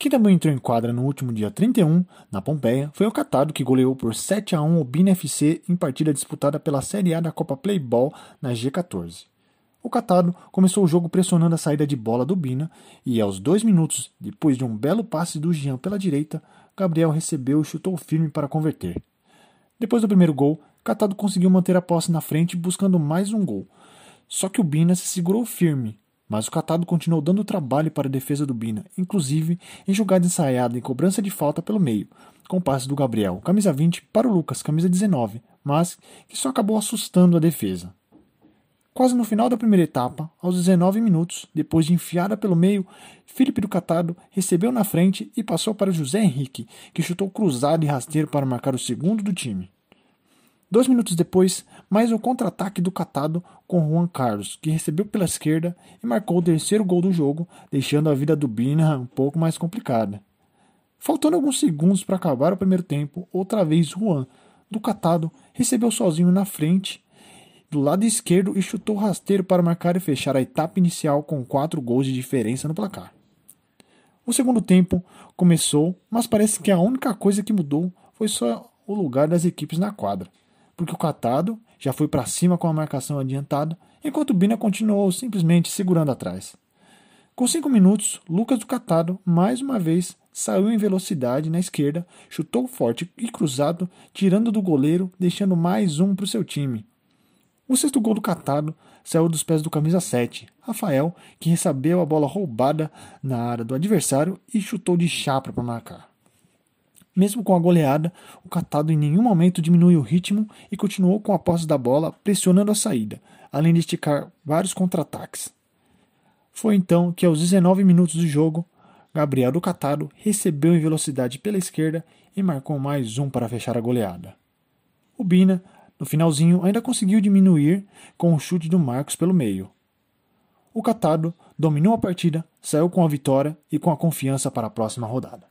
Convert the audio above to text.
Quem também entrou em quadra no último dia 31, na Pompeia, foi o Catado, que goleou por 7 a 1 o Bina FC em partida disputada pela Série A da Copa Playball na G14. O Catado começou o jogo pressionando a saída de bola do Bina e, aos dois minutos, depois de um belo passe do Jean pela direita, Gabriel recebeu e chutou firme para converter. Depois do primeiro gol, Catado conseguiu manter a posse na frente buscando mais um gol. Só que o Bina se segurou firme mas o Catado continuou dando trabalho para a defesa do Bina, inclusive em jogada ensaiada em cobrança de falta pelo meio, com passe do Gabriel, camisa 20, para o Lucas, camisa 19, mas que só acabou assustando a defesa. Quase no final da primeira etapa, aos 19 minutos, depois de enfiada pelo meio, Felipe do Catado recebeu na frente e passou para José Henrique, que chutou cruzado e rasteiro para marcar o segundo do time. Dois minutos depois, mais um contra-ataque do Catado com Juan Carlos, que recebeu pela esquerda e marcou o terceiro gol do jogo, deixando a vida do Bina um pouco mais complicada. Faltando alguns segundos para acabar o primeiro tempo, outra vez Juan, do Catado, recebeu sozinho na frente, do lado esquerdo e chutou rasteiro para marcar e fechar a etapa inicial com quatro gols de diferença no placar. O segundo tempo começou, mas parece que a única coisa que mudou foi só o lugar das equipes na quadra porque o Catado já foi para cima com a marcação adiantada, enquanto Bina continuou simplesmente segurando atrás. Com cinco minutos, Lucas do Catado, mais uma vez, saiu em velocidade na esquerda, chutou forte e cruzado, tirando do goleiro, deixando mais um para o seu time. O sexto gol do Catado saiu dos pés do camisa 7, Rafael, que recebeu a bola roubada na área do adversário e chutou de chapa para marcar. Mesmo com a goleada, o Catado em nenhum momento diminuiu o ritmo e continuou com a posse da bola, pressionando a saída, além de esticar vários contra-ataques. Foi então que, aos 19 minutos do jogo, Gabriel do Catado recebeu em velocidade pela esquerda e marcou mais um para fechar a goleada. O Bina, no finalzinho, ainda conseguiu diminuir com o chute do Marcos pelo meio. O Catado dominou a partida, saiu com a vitória e com a confiança para a próxima rodada.